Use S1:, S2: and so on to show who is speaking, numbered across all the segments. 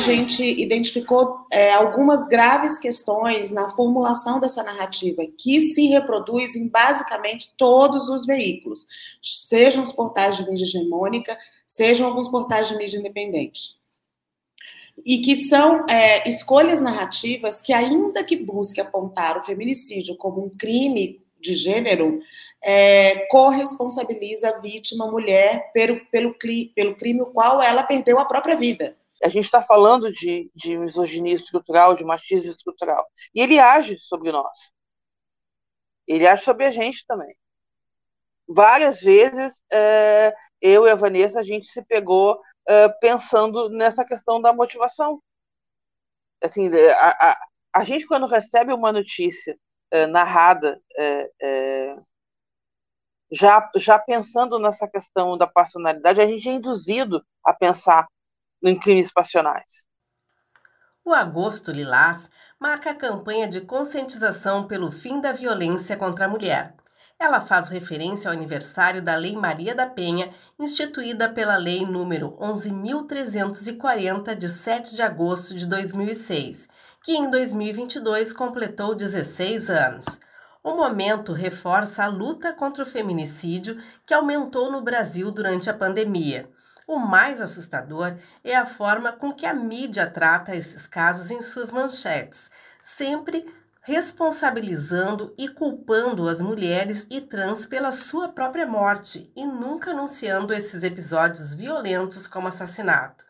S1: gente identificou é, algumas graves questões na formulação dessa narrativa, que se reproduz em basicamente todos os veículos, sejam os portais de mídia hegemônica, sejam alguns portais de mídia independente. E que são é, escolhas narrativas que, ainda que busque apontar o feminicídio como um crime de gênero, é, corresponsabiliza a vítima, mulher, pelo, pelo, pelo crime o qual ela perdeu a própria vida.
S2: A gente está falando de, de misoginia estrutural, de machismo estrutural. E ele age sobre nós. Ele age sobre a gente também. Várias vezes, é, eu e a Vanessa, a gente se pegou é, pensando nessa questão da motivação. Assim, a, a, a gente, quando recebe uma notícia é, narrada é, é, já, já pensando nessa questão da passionalidade, a gente é induzido a pensar em crimes passionais.
S3: O Agosto Lilás marca a campanha de conscientização pelo fim da violência contra a mulher. Ela faz referência ao aniversário da Lei Maria da Penha, instituída pela Lei número 11.340, de 7 de agosto de 2006, que em 2022 completou 16 anos. O momento reforça a luta contra o feminicídio que aumentou no Brasil durante a pandemia. O mais assustador é a forma com que a mídia trata esses casos em suas manchetes, sempre responsabilizando e culpando as mulheres e trans pela sua própria morte e nunca anunciando esses episódios violentos como assassinato.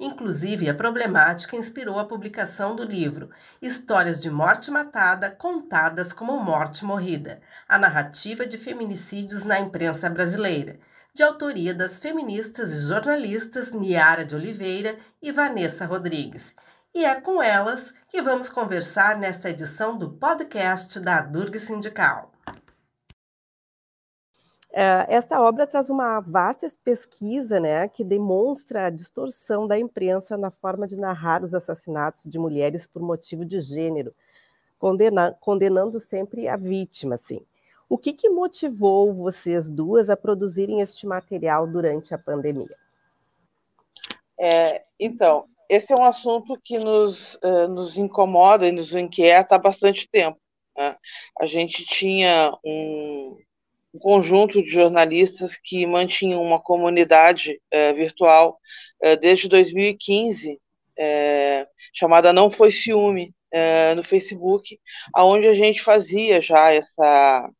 S3: Inclusive, a problemática inspirou a publicação do livro Histórias de Morte Matada Contadas como Morte Morrida A Narrativa de Feminicídios na Imprensa Brasileira, de autoria das feministas e jornalistas Niara de Oliveira e Vanessa Rodrigues. E é com elas que vamos conversar nesta edição do podcast da Durg Sindical.
S4: É, esta obra traz uma vasta pesquisa né, que demonstra a distorção da imprensa na forma de narrar os assassinatos de mulheres por motivo de gênero, condena condenando sempre a vítima. Assim. O que, que motivou vocês duas a produzirem este material durante a pandemia?
S2: É, então, esse é um assunto que nos, uh, nos incomoda e nos inquieta há bastante tempo. Né? A gente tinha um, um conjunto de jornalistas que mantinham uma comunidade é, virtual é, desde 2015, é, chamada Não Foi Ciúme, no Facebook, aonde a gente fazia já essa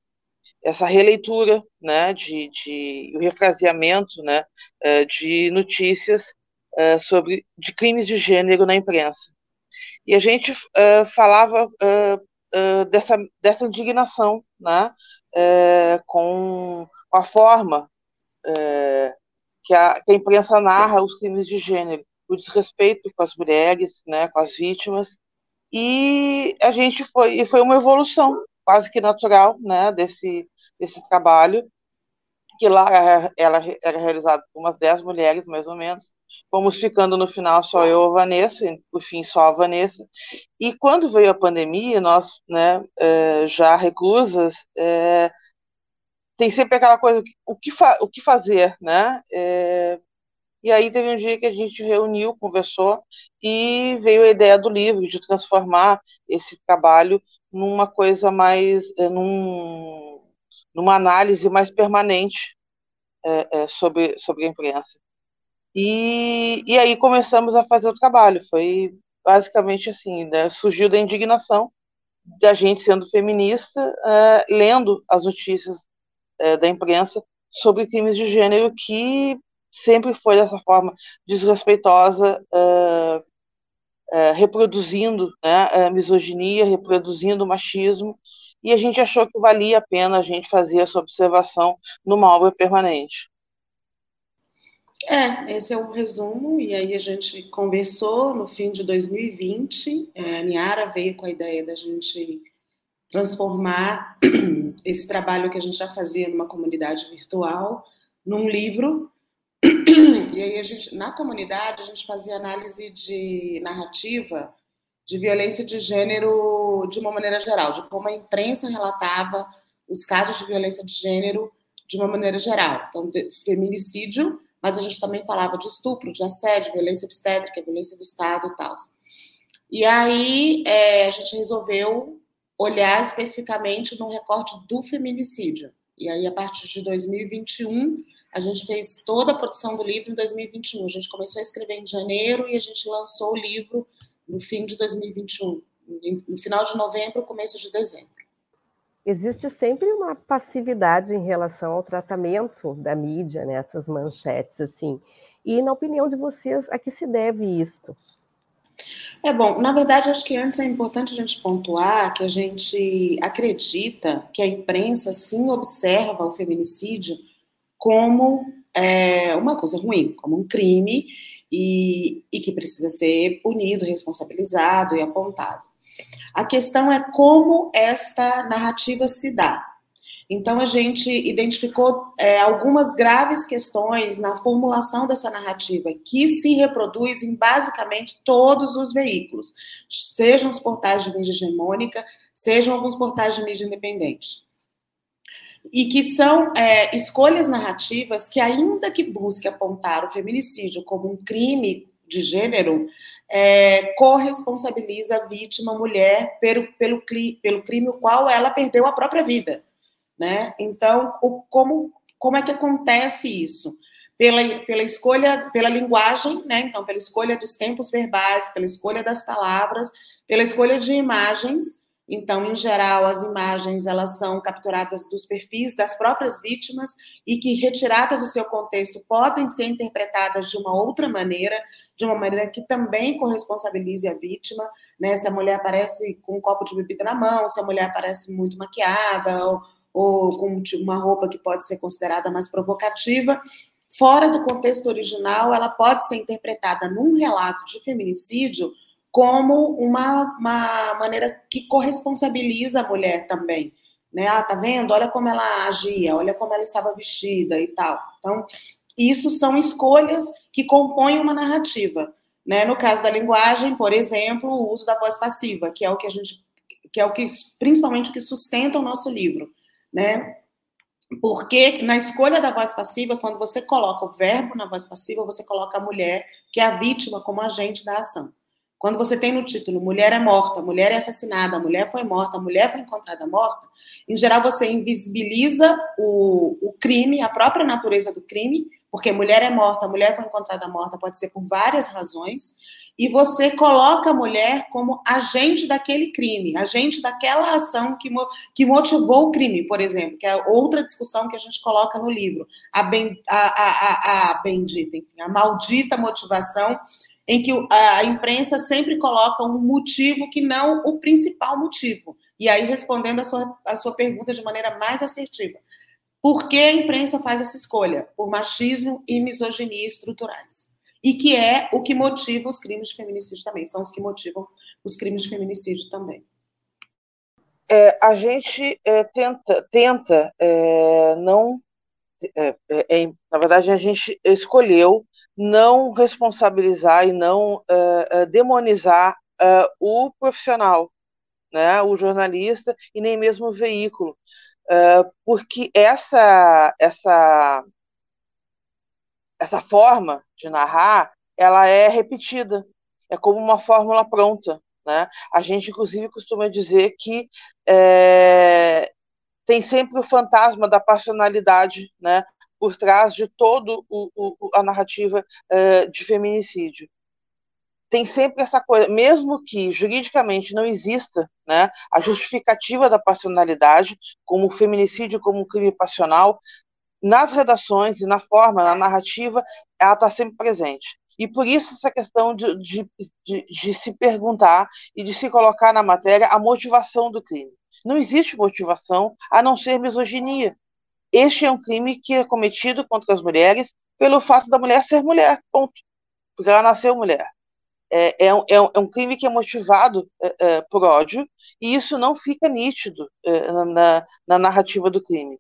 S2: essa releitura, né, de, de o refraseamento, né, de notícias sobre de crimes de gênero na imprensa. E a gente falava dessa, dessa indignação, né, com a forma que, a, que, a, imprensa narra os crimes de gênero, o desrespeito com as mulheres, né, com as vítimas, e a gente foi, foi uma evolução quase que natural, né, desse, desse trabalho, que lá ela era realizado por umas 10 mulheres, mais ou menos, Fomos ficando no final só eu a Vanessa, por fim só a Vanessa. E quando veio a pandemia, nós, né, é, já reclusas, é, tem sempre aquela coisa, o que, o que fazer, né? É, e aí teve um dia que a gente reuniu, conversou e veio a ideia do livro de transformar esse trabalho numa coisa mais, num, numa análise mais permanente é, é, sobre, sobre a imprensa. E, e aí começamos a fazer o trabalho. Foi basicamente assim, né? surgiu da indignação da gente sendo feminista, uh, lendo as notícias da imprensa sobre crimes de gênero que sempre foi dessa forma desrespeitosa, uh, reproduzindo né, a misoginia, reproduzindo machismo, e a gente achou que valia a pena a gente fazer essa observação numa obra permanente.
S1: É, esse é o resumo, e aí a gente conversou no fim de 2020, é, a Niara veio com a ideia da gente transformar esse trabalho que a gente já fazia numa comunidade virtual num livro, e aí a gente, na comunidade, a gente fazia análise de narrativa de violência de gênero de uma maneira geral, de como a imprensa relatava os casos de violência de gênero de uma maneira geral. Então, feminicídio mas a gente também falava de estupro, de assédio, violência obstétrica, violência do Estado e tal. E aí é, a gente resolveu olhar especificamente no recorte do feminicídio. E aí, a partir de 2021, a gente fez toda a produção do livro em 2021. A gente começou a escrever em janeiro e a gente lançou o livro no fim de 2021, no final de novembro, começo de dezembro.
S3: Existe sempre uma passividade em relação ao tratamento da mídia, nessas né, manchetes, assim. E, na opinião de vocês, a que se deve isto?
S1: É bom, na verdade, acho que antes é importante a gente pontuar que a gente acredita que a imprensa sim observa o feminicídio como é, uma coisa ruim, como um crime e, e que precisa ser punido, responsabilizado e apontado. A questão é como esta narrativa se dá. Então, a gente identificou é, algumas graves questões na formulação dessa narrativa, que se reproduz em basicamente todos os veículos, sejam os portais de mídia hegemônica, sejam alguns portais de mídia independente. E que são é, escolhas narrativas que, ainda que busque apontar o feminicídio como um crime de gênero, é, corresponsabiliza a vítima, mulher, pelo, pelo, pelo crime o qual ela perdeu a própria vida né? Então, o, como, como é que acontece isso? Pela, pela escolha, pela linguagem, né? Então, pela escolha dos tempos verbais, pela escolha das palavras, pela escolha de imagens. Então, em geral, as imagens elas são capturadas dos perfis das próprias vítimas e que, retiradas do seu contexto, podem ser interpretadas de uma outra maneira, de uma maneira que também corresponsabilize a vítima. Né? Se a mulher aparece com um copo de bebida na mão, se a mulher aparece muito maquiada, ou, ou com uma roupa que pode ser considerada mais provocativa, fora do contexto original, ela pode ser interpretada num relato de feminicídio como uma, uma maneira que corresponsabiliza a mulher também. Né? Ah, tá vendo? Olha como ela agia, olha como ela estava vestida e tal. Então, isso são escolhas que compõem uma narrativa. Né? No caso da linguagem, por exemplo, o uso da voz passiva, que é o que a gente, que é o que principalmente o que sustenta o nosso livro né? Porque na escolha da voz passiva, quando você coloca o verbo na voz passiva, você coloca a mulher, que é a vítima, como agente da ação. Quando você tem no título mulher é morta, mulher é assassinada, mulher foi morta, mulher foi encontrada morta, em geral você invisibiliza o, o crime, a própria natureza do crime, porque mulher é morta, mulher foi encontrada morta, pode ser por várias razões, e você coloca a mulher como agente daquele crime, agente daquela ação que, que motivou o crime, por exemplo, que é outra discussão que a gente coloca no livro, a, ben, a, a, a, a bendita, enfim, a maldita motivação em que a imprensa sempre coloca um motivo que não o principal motivo. E aí, respondendo a sua, a sua pergunta de maneira mais assertiva, por que a imprensa faz essa escolha? Por machismo e misoginia estruturais. E que é o que motiva os crimes de feminicídio também, são os que motivam os crimes de feminicídio também.
S2: É, a gente é, tenta, tenta é, não. É, é, é, na verdade, a gente escolheu não responsabilizar e não demonizar o profissional, né, o jornalista e nem mesmo o veículo porque essa, essa, essa forma de narrar, ela é repetida, é como uma fórmula pronta. Né? A gente, inclusive, costuma dizer que é, tem sempre o fantasma da passionalidade né, por trás de toda a narrativa é, de feminicídio tem sempre essa coisa, mesmo que juridicamente não exista né, a justificativa da passionalidade, como o feminicídio como um crime passional, nas redações e na forma, na narrativa, ela está sempre presente. E por isso essa questão de, de, de, de, se perguntar e de se colocar na matéria a motivação do crime. Não existe motivação a não ser misoginia. Este é um crime que é cometido contra as mulheres pelo fato da mulher ser mulher, ponto. Porque ela nasceu mulher. É, é, um, é, um, crime que é motivado é, é, por ódio, e isso não fica nítido é, na, na, narrativa do crime.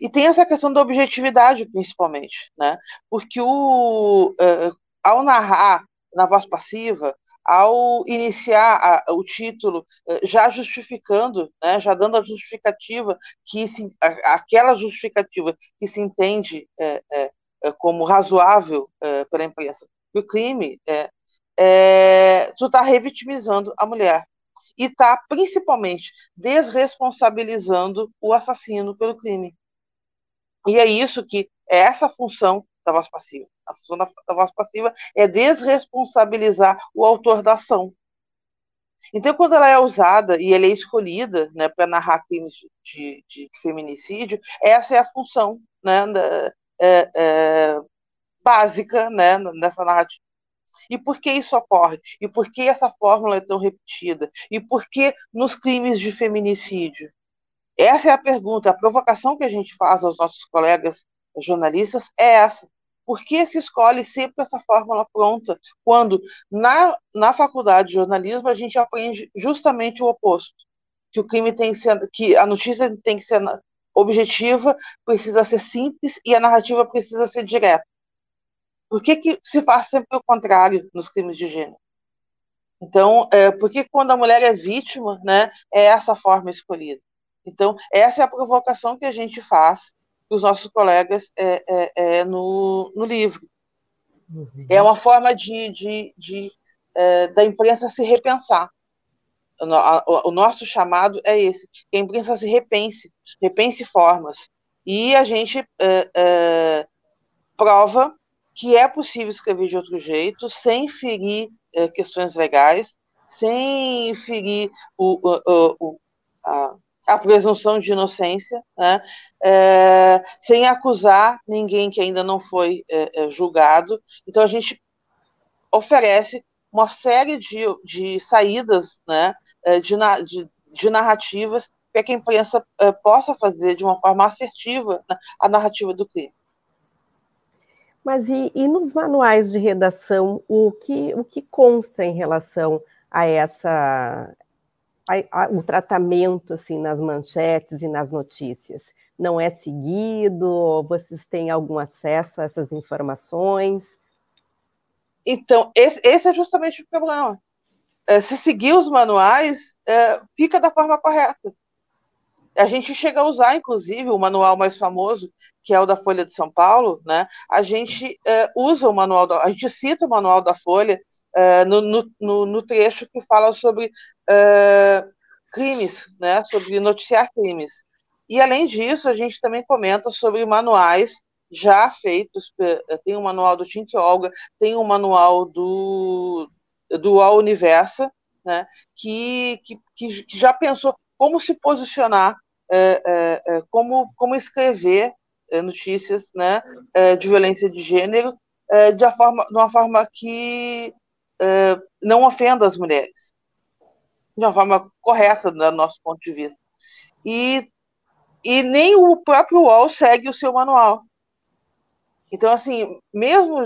S2: E tem essa questão da objetividade, principalmente, né? porque o, é, ao narrar na voz passiva, ao iniciar a, o título já justificando, né, já dando a justificativa que se, a, aquela justificativa que se entende é, é, é, como razoável é, a imprensa o crime, é, tu está revitimizando a mulher e está principalmente desresponsabilizando o assassino pelo crime. E é isso que é essa função da voz passiva. A função da, da voz passiva é desresponsabilizar o autor da ação. Então, quando ela é usada e ela é escolhida né, para narrar crimes de, de, de, feminicídio, essa é a função né, da, é, é, básica né, nessa narrativa. E por que isso ocorre? E por que essa fórmula é tão repetida? E por que nos crimes de feminicídio? Essa é a pergunta, a provocação que a gente faz aos nossos colegas jornalistas é essa. Por que se escolhe sempre essa fórmula pronta, quando na, na faculdade de jornalismo a gente aprende justamente o oposto? Que o crime tem que ser, que a notícia tem que ser objetiva, precisa ser simples e a narrativa precisa ser direta. Por que, que se faz sempre o contrário nos crimes de gênero? Então, é, por que quando a mulher é vítima, né, é essa forma escolhida? Então, essa é a provocação que a gente faz para os nossos colegas é, é, é, no, no livro. Uhum. É uma forma de, de, de é, da imprensa se repensar. O, o, nosso chamado é esse, que a imprensa se repense, repense formas. E a gente é, é, prova que é possível escrever de outro jeito, sem ferir questões legais, sem ferir o, o, o a, a presunção de inocência, né? é, sem acusar ninguém que ainda não foi é, é, julgado. Então, a gente oferece uma série de, de saídas né, é, de, de, de narrativas para que a imprensa é, possa fazer de uma forma assertiva né, a narrativa do crime.
S3: Mas e, e, nos manuais de redação, o que, o que consta em relação a essa, a, a, o tratamento assim nas manchetes e nas notícias? Não é seguido? Vocês têm algum acesso a essas informações?
S2: Então, esse, esse é justamente o problema. É, se seguir os manuais, é, fica da forma correta. A gente chega a usar, inclusive, o manual mais famoso, que é o da Folha de São Paulo, né? A gente é, usa o manual, da, a gente cita o manual da Folha uh, no, no, no, trecho que fala sobre uh, crimes, né, sobre noticiar crimes. E, além disso, a gente também comenta sobre manuais já feitos, tem o um manual do Tink Olga, tem o um manual do, do All Universa, né, que, que, que já pensou como se posicionar, é, é, é, como, como escrever notícias né, de violência de gênero de, uma forma, de uma forma que não ofenda as mulheres, de uma forma correta, do nosso ponto de vista. E, e nem o próprio UOL segue o seu manual. Então, assim, mesmo,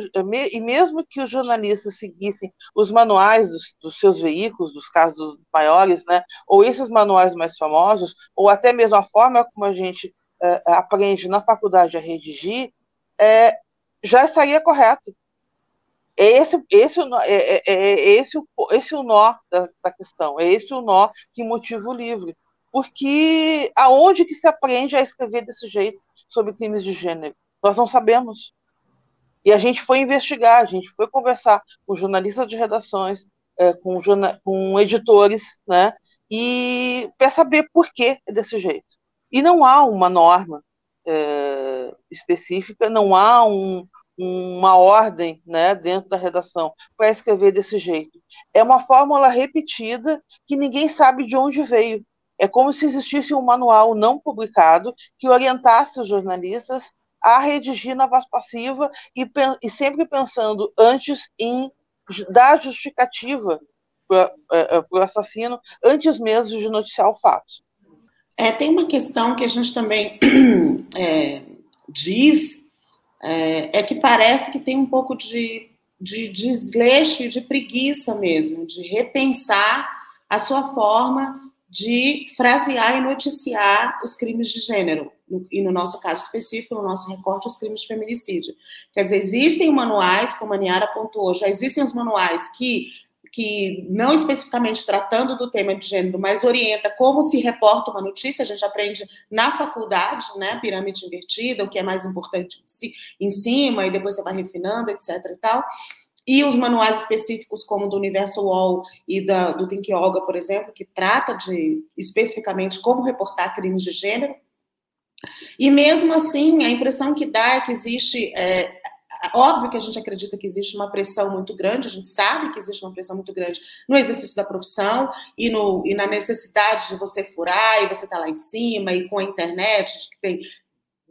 S2: e mesmo que os jornalistas seguissem os manuais dos, dos, seus veículos, dos casos maiores, né, ou esses manuais mais famosos, ou até mesmo a forma como a gente uh, aprende na faculdade a redigir, é, já estaria correto. Esse, esse, é, é, é, é esse, esse o nó da, da, questão, é esse o nó que motiva o livro. Porque aonde que se aprende a escrever desse jeito sobre crimes de gênero? Nós não sabemos. E a gente foi investigar, a gente foi conversar com jornalistas de redações, é, com, com editores, né? E para saber por que é desse jeito. E não há uma norma é, específica, não há um, uma ordem né, dentro da redação para escrever desse jeito. É uma fórmula repetida que ninguém sabe de onde veio. É como se existisse um manual não publicado que orientasse os jornalistas a redigir na voz passiva e, e sempre pensando antes em dar justificativa para é, é, o assassino, antes mesmo de noticiar o fato.
S1: É, tem uma questão que a gente também é, diz é, é que parece que tem um pouco de, de desleixo e de preguiça mesmo, de repensar a sua forma de frasear e noticiar os crimes de gênero, e no nosso caso específico, no nosso recorte, os crimes de feminicídio. Quer dizer, existem manuais, como a Niara pontuou, já existem os manuais que que não especificamente tratando do tema de gênero, mas orienta como se reporta uma notícia, a gente aprende na faculdade, né, pirâmide invertida, o que é mais importante em cima, e depois você vai refinando, etc e tal. E os manuais específicos, como do Universo Wall e da, do Think Yoga, por exemplo, que trata de especificamente como reportar crimes de gênero. E mesmo assim, a impressão que dá é que existe é, Óbvio que a gente acredita que existe uma pressão muito grande, a gente sabe que existe uma pressão muito grande no exercício da profissão e, no, e na necessidade de você furar e você estar tá lá em cima e com a internet, que tem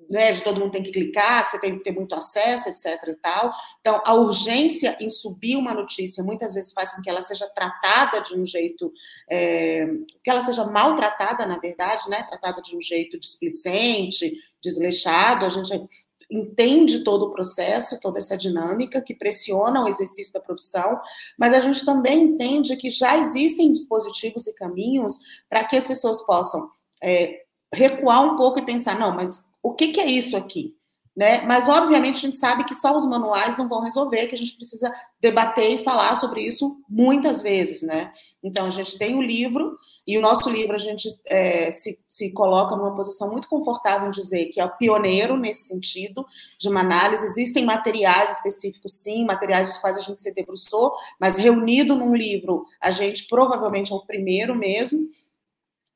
S1: né, de todo mundo tem que clicar, que você tem que ter muito acesso, etc. e tal. Então, a urgência em subir uma notícia muitas vezes faz com que ela seja tratada de um jeito, é, que ela seja maltratada, na verdade, né, tratada de um jeito displicente, desleixado. A gente entende todo o processo, toda essa dinâmica que pressiona o exercício da profissão, mas a gente também entende que já existem dispositivos e caminhos para que as pessoas possam é, recuar um pouco e pensar, não, mas o que, que é isso aqui? Né? Mas, obviamente, a gente sabe que só os manuais não vão resolver, que a gente precisa debater e falar sobre isso muitas vezes, né? Então, a gente tem o livro, e o nosso livro a gente é, se, se coloca numa posição muito confortável em dizer que é o pioneiro nesse sentido de uma análise. Existem materiais específicos, sim, materiais dos quais a gente se debruçou, mas reunido num livro, a gente provavelmente é o primeiro mesmo,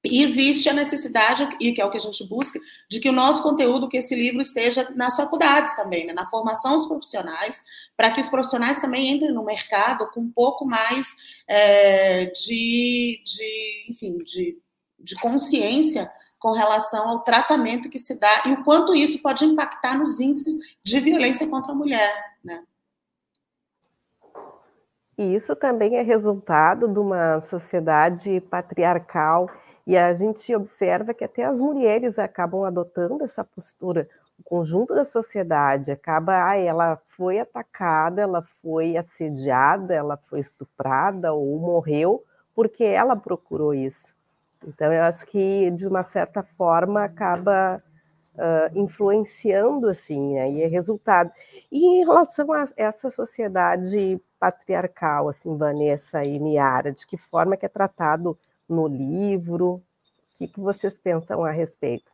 S1: e existe a necessidade, e que é o que a gente busca, de que o nosso conteúdo, que esse livro esteja nas faculdades também, né, na formação dos profissionais, para que os profissionais também entrem no mercado com um pouco mais é, de, de, enfim, de, de consciência com relação ao tratamento que se dá e o quanto isso pode impactar nos índices de violência contra a mulher, né?
S3: E isso também é resultado de uma sociedade patriarcal e a gente observa que até as mulheres acabam adotando essa postura. O conjunto da sociedade acaba, ah, ela foi atacada, ela foi assediada, ela foi estuprada ou morreu porque ela procurou isso. Então, eu acho que, de uma certa forma, acaba uh, influenciando, assim, aí é resultado. E em relação a essa sociedade patriarcal, assim, Vanessa e Niara, de que forma que é tratado no livro? O que vocês pensam a respeito?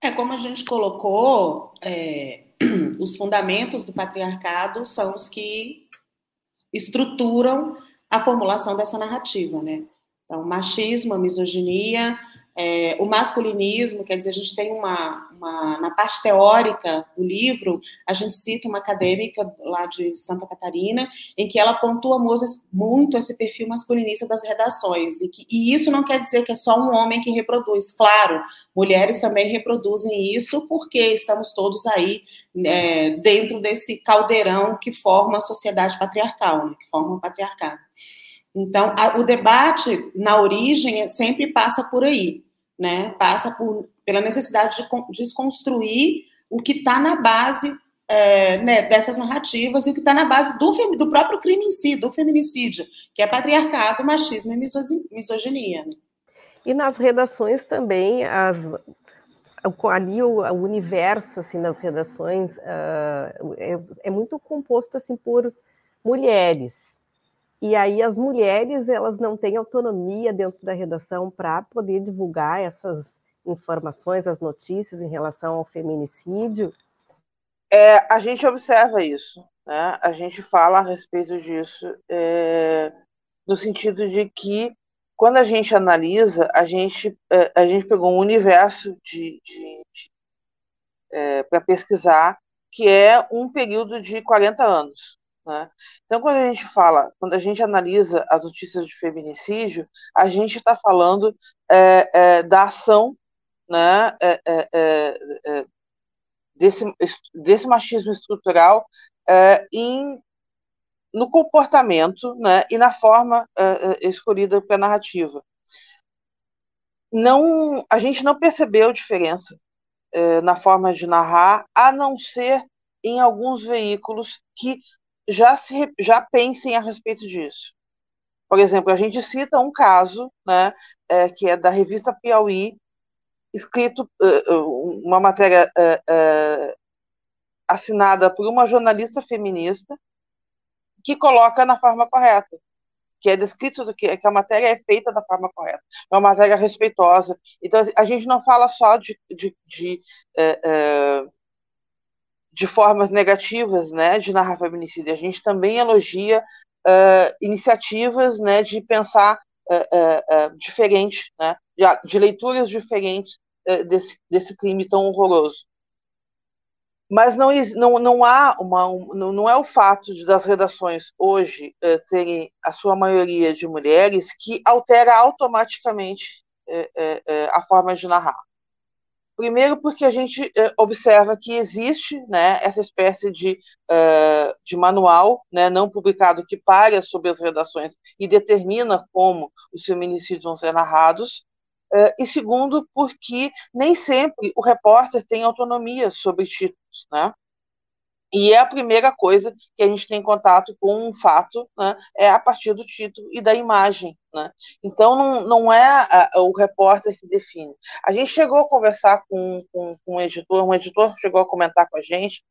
S1: É como a gente colocou, é, os fundamentos do patriarcado são os que estruturam a formulação dessa narrativa, né? Então, machismo, misoginia, é, o masculinismo, quer dizer, a gente tem uma, uma, na parte teórica do livro, a gente cita uma acadêmica lá de Santa Catarina, em que ela pontua muito esse perfil masculinista das redações, e, que, e isso não quer dizer que é só um homem que reproduz, claro, mulheres também reproduzem isso, porque estamos todos aí é, dentro desse caldeirão que forma a sociedade patriarcal, né, que forma o patriarcado. Então, a, o debate na origem sempre passa por aí né? Passa por, pela necessidade de desconstruir o que está na base é, né, dessas narrativas e o que está na base do, do, próprio crime em si, do feminicídio, que é patriarcado, machismo e misoginia. Né?
S3: E nas redações também, as, ali o, o, universo assim nas redações uh, é, é, muito composto assim por mulheres e aí as mulheres elas não têm autonomia dentro da redação para poder divulgar essas informações, as notícias em relação ao feminicídio.
S2: É, a gente observa isso, né? A gente fala a respeito disso é, no sentido de que quando a gente analisa, a gente é, a gente pegou um universo de, de, de é, para pesquisar que é um período de 40 anos. Né? Então, quando a gente fala, quando a gente analisa as notícias de feminicídio, a gente está falando é, é, da ação né, é, é, é, é desse, desse machismo estrutural em, no comportamento né, e na forma escolhida pela narrativa. Não, a gente não percebeu diferença na forma de narrar, a não ser em alguns veículos que já, se, já pensem a respeito disso. Por exemplo, a gente cita um caso, né, é, que é da revista Piauí, escrito uh, uma matéria uh, uh, assinada por uma jornalista feminista, que coloca na forma correta que é descrito do que, que a matéria é feita da forma correta, é uma matéria respeitosa. Então, a gente não fala só de, de, de, de formas negativas né, de narrar feminicídio, a gente também elogia é, iniciativas né, de pensar é, é, diferente, né, de, de, leituras diferentes desse, desse crime tão horroroso mas não, não, não há uma não, não é o fato de das redações hoje terem a sua maioria de mulheres que altera automaticamente a forma de narrar. Primeiro, porque a gente observa que existe né, essa espécie de, de manual né, não publicado que paga sobre as redações e determina como os feminicídios vão ser narrados, Uh, e segundo, porque nem sempre o repórter tem autonomia sobre títulos, né? E é a primeira coisa que a gente tem contato com um fato, né, é a partir do título e da imagem. Né? Então, não, não é a, a, o repórter que define. A gente chegou a conversar com, com, com, um editor, um editor chegou a comentar com a gente,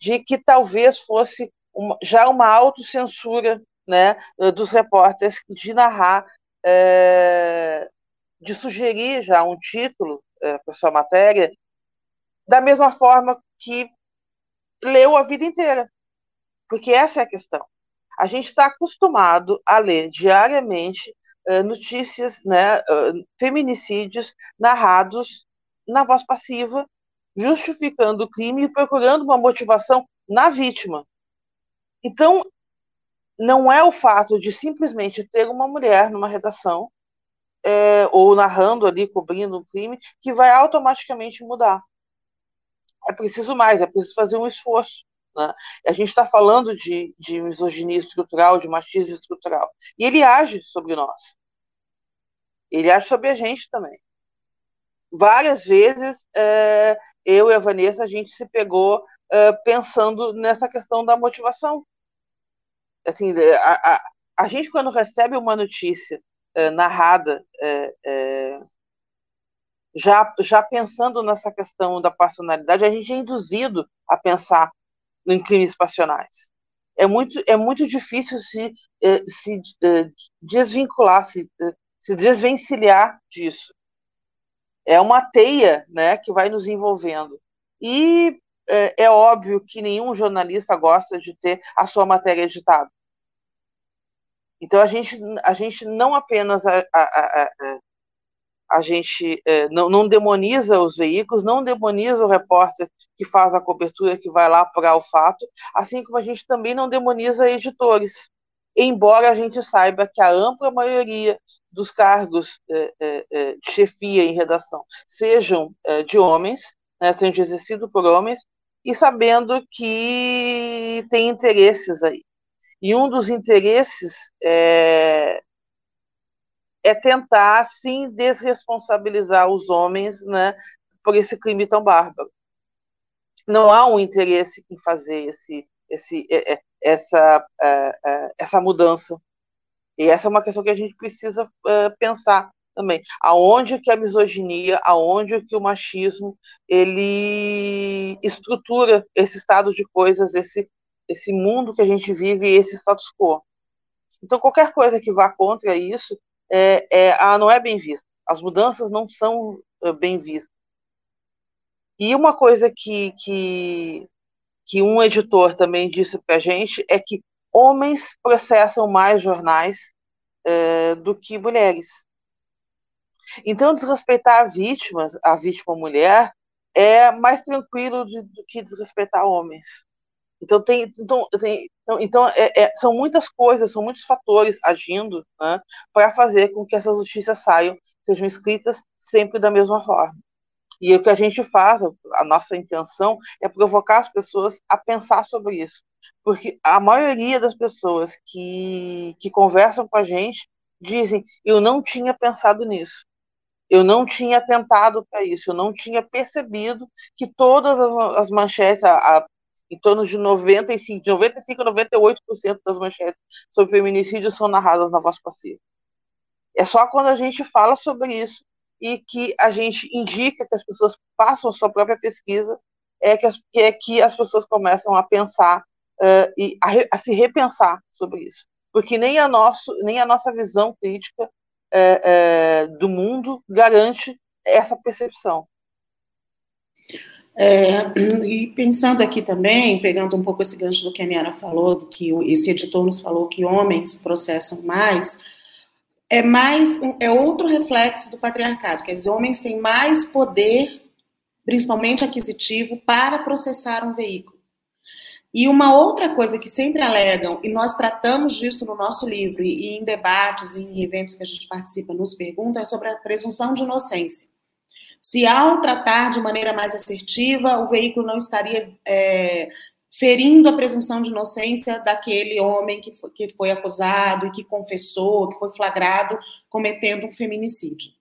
S2: de que talvez fosse uma, já uma autocensura né, dos repórteres de narrar é, de sugerir já um título é, para sua matéria, da mesma forma que leu a vida inteira. Porque essa é a questão. A gente está acostumado a ler diariamente é, notícias, né, é, feminicídios narrados na voz passiva, justificando o crime e procurando uma motivação na vítima. Então, não é o fato de simplesmente ter uma mulher numa redação é, ou narrando ali, cobrindo um crime, que vai automaticamente mudar. É preciso mais, é preciso fazer um esforço. Né? A gente está falando de, de misoginia estrutural, de machismo estrutural. E ele age sobre nós. Ele age sobre a gente também. Várias vezes, é, eu e a Vanessa, a gente se pegou é, pensando nessa questão da motivação. Assim, a, a, a gente, quando recebe uma notícia eh, narrada, eh, eh, já, já pensando nessa questão da personalidade, a gente é induzido a pensar em crimes passionais. É muito, é muito difícil se, se desvincular, se, se desvencilhar disso. É uma teia né, que vai nos envolvendo. E é, é óbvio que nenhum jornalista gosta de ter a sua matéria editada. Então a gente, a gente não apenas a, a, a, a gente é, não, não, demoniza os veículos, não demoniza o repórter que faz a cobertura, que vai lá apurar o fato, assim como a gente também não demoniza editores, embora a gente saiba que a ampla maioria dos cargos é, é, é de chefia em redação sejam é, de homens, né, sejam exercidos por homens, e sabendo que tem interesses aí. E um dos interesses é, é tentar, sim, desresponsabilizar os homens né, por esse crime tão bárbaro. Não há um interesse em fazer esse, esse, é, é, essa, é, essa mudança. E essa é uma questão que a gente precisa pensar também. Aonde que a misoginia, aonde que o machismo, ele estrutura esse estado de coisas, esse, esse mundo que a gente vive esse status quo. Então, qualquer coisa que vá contra isso é, é, ah, não é bem vista. As mudanças não são uh, bem vistas. E uma coisa que, que, que um editor também disse para a gente é que homens processam mais jornais uh, do que mulheres. Então, desrespeitar a vítima, a vítima mulher, é mais tranquilo do que desrespeitar homens. Então, tem, então, tem, então, então é, é, são muitas coisas, são muitos fatores agindo né, para fazer com que essas notícias saiam, sejam escritas sempre da mesma forma. E o que a gente faz, a nossa intenção, é provocar as pessoas a pensar sobre isso. Porque a maioria das pessoas que, que conversam com a gente dizem: eu não tinha pensado nisso. Eu não tinha atentado para isso, eu não tinha percebido que todas as, as manchetes, a, a em torno de 95, de 95 a 98% das manchetes sobre feminicídio são narradas na voz passiva. É só quando a gente fala sobre isso e que a gente indica que as pessoas façam sua própria pesquisa é que as, é que as pessoas começam a pensar uh, e a, a, se repensar sobre isso, porque nem a, nosso, nem a nossa visão crítica do mundo garante essa percepção.
S1: É, e pensando aqui também, pegando um pouco esse gancho do que a Niara falou, que esse editor nos falou que homens processam mais, é mais é outro reflexo do patriarcado, quer dizer, homens têm mais poder, principalmente aquisitivo, para processar um veículo. E uma outra coisa que sempre alegam, e nós tratamos disso no nosso livro, e em debates, em eventos que a gente participa, nos perguntam, é sobre a presunção de inocência. Se ao tratar de maneira mais assertiva, o veículo não estaria é, ferindo a presunção de inocência daquele homem que foi, que foi acusado e que confessou, que foi flagrado cometendo um feminicídio.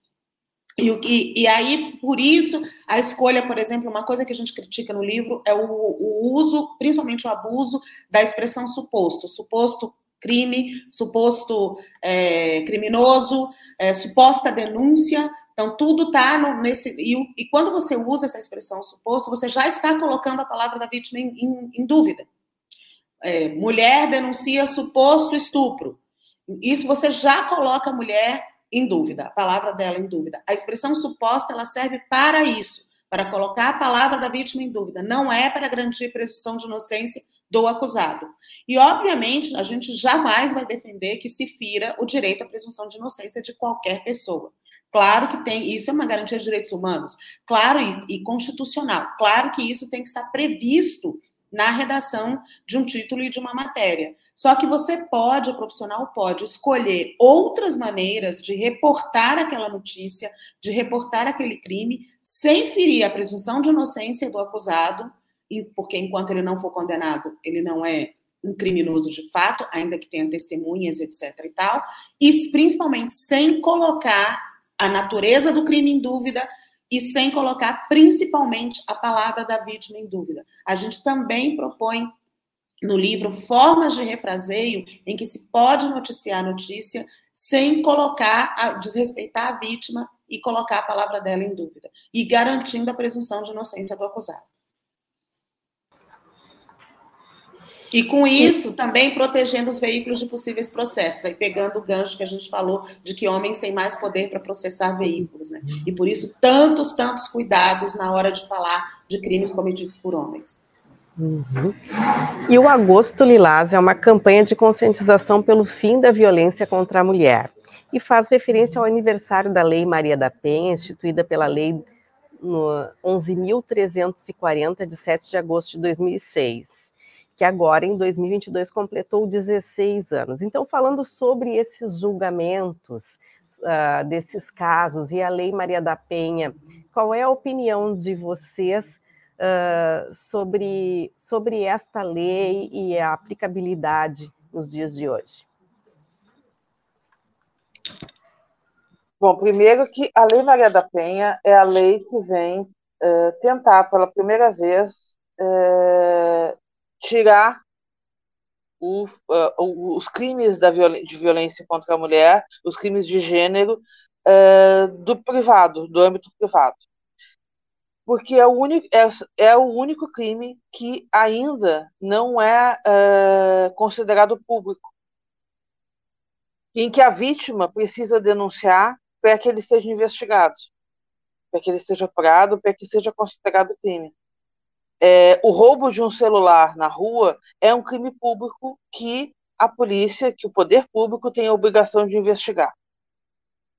S1: E, e, e, aí, por isso, a escolha, por exemplo, uma coisa que a gente critica no livro é o, o uso, principalmente o abuso, da expressão suposto. Suposto crime, suposto é, criminoso, é, suposta denúncia, então, tudo está nesse. E, e, quando você usa essa expressão suposto, você já está colocando a palavra da vítima em, em, em dúvida. É, mulher denuncia suposto estupro. Isso você já coloca a mulher em dúvida, a palavra dela em dúvida. A expressão suposta ela serve para isso, para colocar a palavra da vítima em dúvida. Não é para garantir presunção de inocência do acusado. E, obviamente, a gente jamais vai defender que se fira o direito à presunção de inocência de qualquer pessoa. Claro que tem, isso é uma garantia de direitos humanos, claro, e, e, constitucional. Claro que isso tem que estar previsto na redação de um título e de uma matéria. Só que você pode, o profissional pode escolher outras maneiras de reportar aquela notícia, de reportar aquele crime, sem ferir a presunção de inocência do acusado, porque enquanto ele não for condenado, ele não é um criminoso de fato, ainda que tenha testemunhas, etc. e tal, e principalmente sem colocar a natureza do crime em dúvida e sem colocar principalmente a palavra da vítima em dúvida. A gente também propõe no livro formas de refraseio em que se pode noticiar a notícia sem colocar, a, desrespeitar a vítima e colocar a palavra dela em dúvida, e garantindo a presunção de inocência do acusado. E com isso, também protegendo os veículos de possíveis processos, aí pegando o gancho que a gente falou de que homens têm mais poder para processar veículos, né? E por isso, tantos, tantos cuidados na hora de falar de crimes cometidos por homens.
S3: Uhum. E o Agosto Lilás é uma campanha de conscientização pelo fim da violência contra a mulher e faz referência ao aniversário da Lei Maria da Penha, instituída pela Lei 11.340, de 7 de agosto de 2006 que agora em 2022 completou 16 anos. Então, falando sobre esses julgamentos uh, desses casos e a Lei Maria da Penha, qual é a opinião de vocês uh, sobre, sobre esta lei e a aplicabilidade nos dias de hoje?
S2: Bom, primeiro que a Lei Maria da Penha é a lei que vem uh, tentar pela primeira vez tirar o, uh, os crimes da viol de violência contra a mulher, os crimes de gênero, uh, do privado, do âmbito privado. Porque é o, único, é, é o único crime que ainda não é uh, considerado público. Em que a vítima precisa denunciar para que ele seja investigado, para que ele seja apurado, para que seja considerado crime é, o roubo de um celular na rua é um crime público que a polícia, que o poder público tem a obrigação de investigar.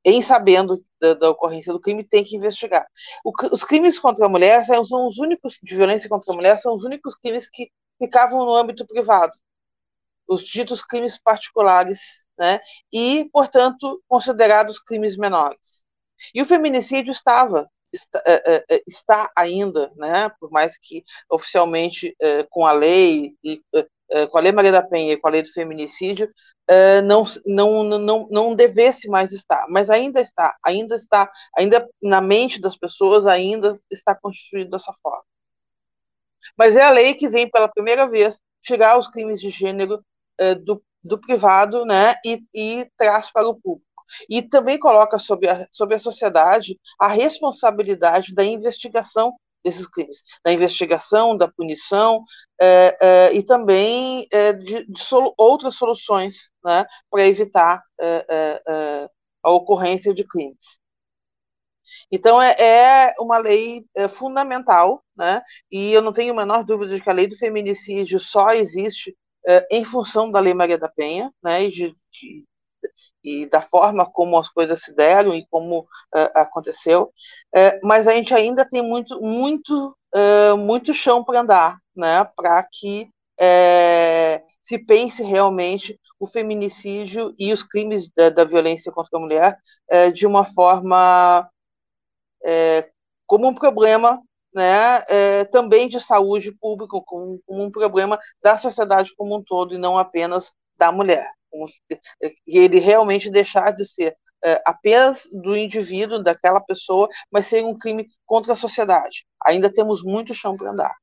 S2: Em sabendo da, da ocorrência do crime, tem que investigar. O, os crimes contra a mulher são, são os únicos, de violência contra a mulher, são os únicos crimes que ficavam no âmbito privado. Os ditos crimes particulares, né? E, portanto, considerados crimes menores. E o feminicídio estava está, é, é, é, está ainda, né, por mais que oficialmente com a lei e com a lei Maria da Penha e com a lei do feminicídio não, não, não, não devesse mais estar, mas ainda está, ainda está, ainda na mente das pessoas ainda está constituído dessa forma. Mas é a lei que vem pela primeira vez tirar os crimes de gênero do, do privado, né, e, e traz para o público e também coloca sobre a, sobre a sociedade a responsabilidade da investigação desses crimes, da investigação, da punição é, é, e também é, de, de outras soluções né, para evitar é, é, é, a ocorrência de crimes. Então, é, uma lei fundamental, né? e eu não tenho a menor dúvida de que a lei do feminicídio só existe em função da Lei Maria da Penha, né? e, de, de, e da forma como as coisas se deram e como é, aconteceu, é, mas a gente ainda tem muito, muito, é, muito chão para andar, né? para que se pense realmente o feminicídio e os crimes da, da violência contra a mulher de uma forma como um problema né, é, também de saúde pública, como, como, um problema da sociedade como um todo e não apenas da mulher. E ele realmente deixar de ser é, apenas do indivíduo, daquela pessoa, mas ser um crime contra a sociedade. Ainda temos muito chão para andar.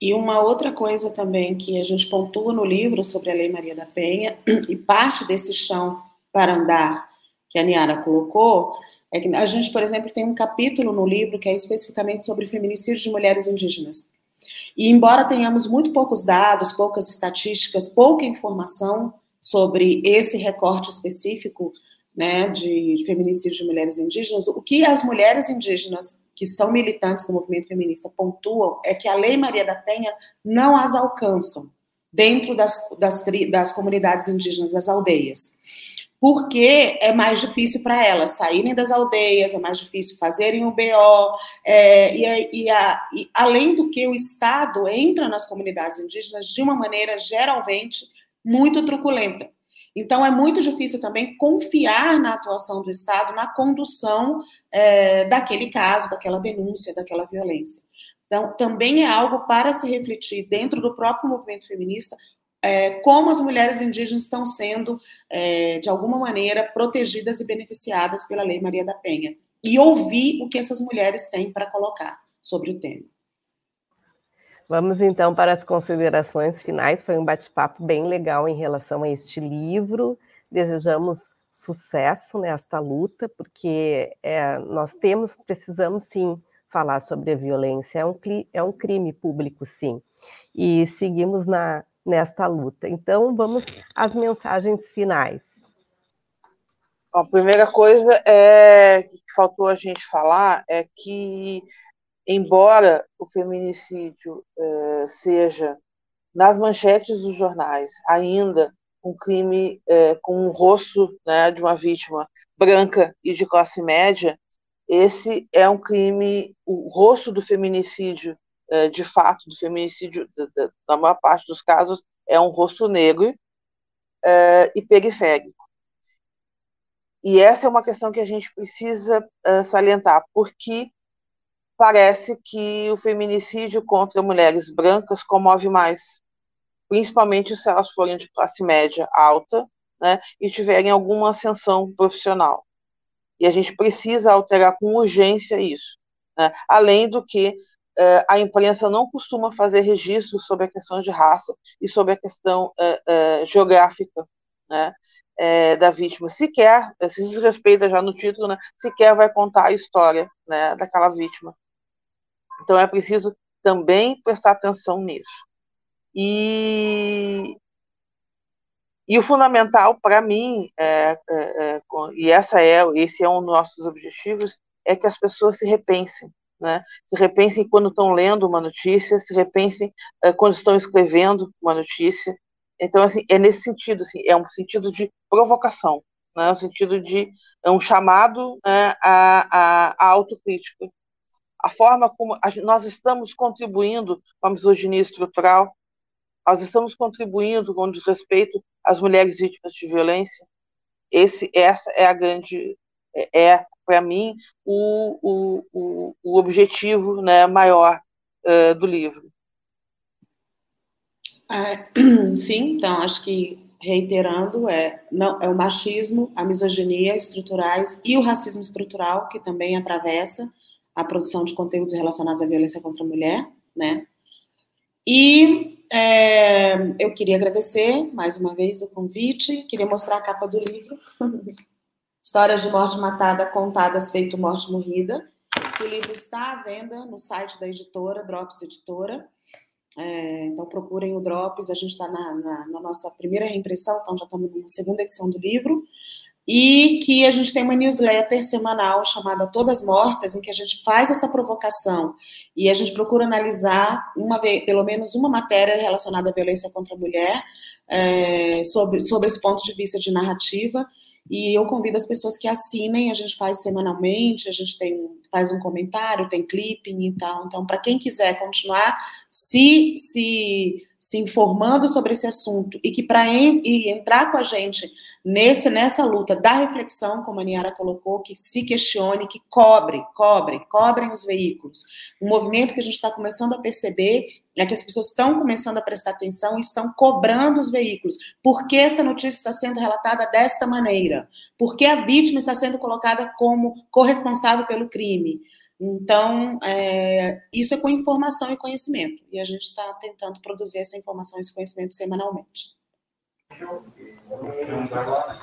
S1: E uma outra coisa também que a gente pontua no livro sobre a Lei Maria da Penha, e parte desse chão para andar que a Niara colocou, é que a gente, por exemplo, tem um capítulo no livro que é especificamente sobre feminicídio de mulheres indígenas. E embora tenhamos muito poucos dados, poucas estatísticas, pouca informação sobre esse recorte específico né, de feminicídio de mulheres indígenas, o que as mulheres indígenas que são militantes do movimento feminista pontuam é que a Lei Maria da Penha não as alcançam dentro das, das, das comunidades indígenas, das aldeias porque é mais difícil para elas saírem das aldeias, é mais difícil fazerem o BO, é, e, e, a, e, além do que o Estado entra nas comunidades indígenas de uma maneira geralmente muito truculenta. Então, é muito difícil também confiar na atuação do Estado na condução é, daquele caso, daquela denúncia, daquela violência. Então, também é algo para se refletir dentro do próprio movimento feminista é, como as mulheres indígenas estão sendo, é, de alguma maneira, protegidas e beneficiadas pela Lei Maria da Penha. E ouvir o que essas mulheres têm para colocar sobre o tema.
S3: Vamos então para as considerações finais. Foi um bate-papo bem legal em relação a este livro. Desejamos sucesso nesta luta, porque é, nós temos, precisamos sim falar sobre a violência. É um, é um crime público, sim. E seguimos na nesta luta. Então, vamos às mensagens finais.
S2: a primeira coisa é que faltou a gente falar é que, embora o feminicídio é, seja nas manchetes dos jornais ainda um crime é, com um rosto né, de uma vítima branca e de classe média, esse é um crime, o rosto do feminicídio é, de fato do feminicídio, na maior parte dos casos, é um rosto negro é, e periférico. E essa é uma questão que a gente precisa é, salientar, porque parece que o feminicídio contra mulheres brancas comove mais, principalmente se elas forem de classe média alta né, e tiverem alguma ascensão profissional. E a gente precisa alterar com urgência isso. Né? Além do que uh, a imprensa não costuma fazer registro sobre a questão de raça e sobre a questão uh, geográfica né, da vítima. Sequer, se desrespeita já no título, né, sequer vai contar a história né, daquela vítima. Então é preciso também prestar atenção nisso. E, e o fundamental para mim, é, é, é, e essa é, esse é um dos nossos objetivos, é que as pessoas se repensem, né? Se repensem quando estão lendo uma notícia, se repensem uh, quando estão escrevendo uma notícia. Então, assim, é nesse sentido, assim, é um sentido de provocação, né? um sentido de é um chamado né, à, à, autocrítica. A forma como a, nós estamos contribuindo com a misoginia estrutural, nós estamos contribuindo com respeito às mulheres vítimas de violência. Esse, essa é a grande é, é para mim, o, o, o, o, objetivo né, maior uh, do livro.
S1: É, sim, então acho que reiterando é não é o machismo, a misoginia estruturais e o racismo estrutural que também atravessa a produção de conteúdos relacionados à violência contra a mulher, né? E é, eu queria agradecer mais uma vez o convite, queria mostrar a capa do livro. Histórias de morte matada contadas feito morte morrida. o livro está à venda no site da editora, Drops Editora. É, então procurem o Drops, a gente está na, na, na, nossa primeira reimpressão, então já estamos na segunda edição do livro e que a gente tem uma newsletter semanal chamada Todas Mortas, em que a gente faz essa provocação e a gente procura analisar uma pelo menos uma matéria relacionada à violência contra a mulher é, sobre, sobre esse ponto de vista de narrativa. E eu convido as pessoas que assinem, a gente faz semanalmente, a gente tem, faz um comentário, tem clipping e tal. Então, para quem quiser continuar se, se, se informando sobre esse assunto e que para entrar com a gente nesse, nessa luta da reflexão, como a Niara colocou, que se questione, que cobre, cobre, cobrem os veículos. Um movimento que a gente está começando a perceber é que as pessoas estão começando a prestar atenção e estão cobrando os veículos. Por que essa notícia está sendo relatada desta maneira? Por que a vítima está sendo colocada como corresponsável pelo crime? Então, é, isso é com informação e conhecimento. E a gente está tentando produzir essa informação e esse conhecimento semanalmente.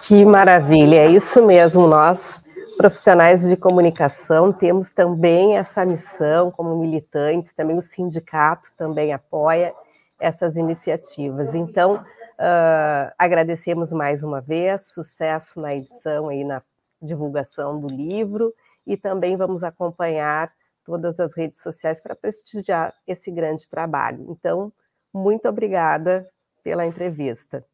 S3: Que maravilha, é isso mesmo. Nós, profissionais de comunicação, temos também essa missão como militantes, também o sindicato também apoia essas iniciativas. Então, uh, agradecemos mais uma vez, sucesso na edição e na divulgação do livro, e também vamos acompanhar todas as redes sociais para prestigiar esse grande trabalho. Então, muito obrigada pela entrevista.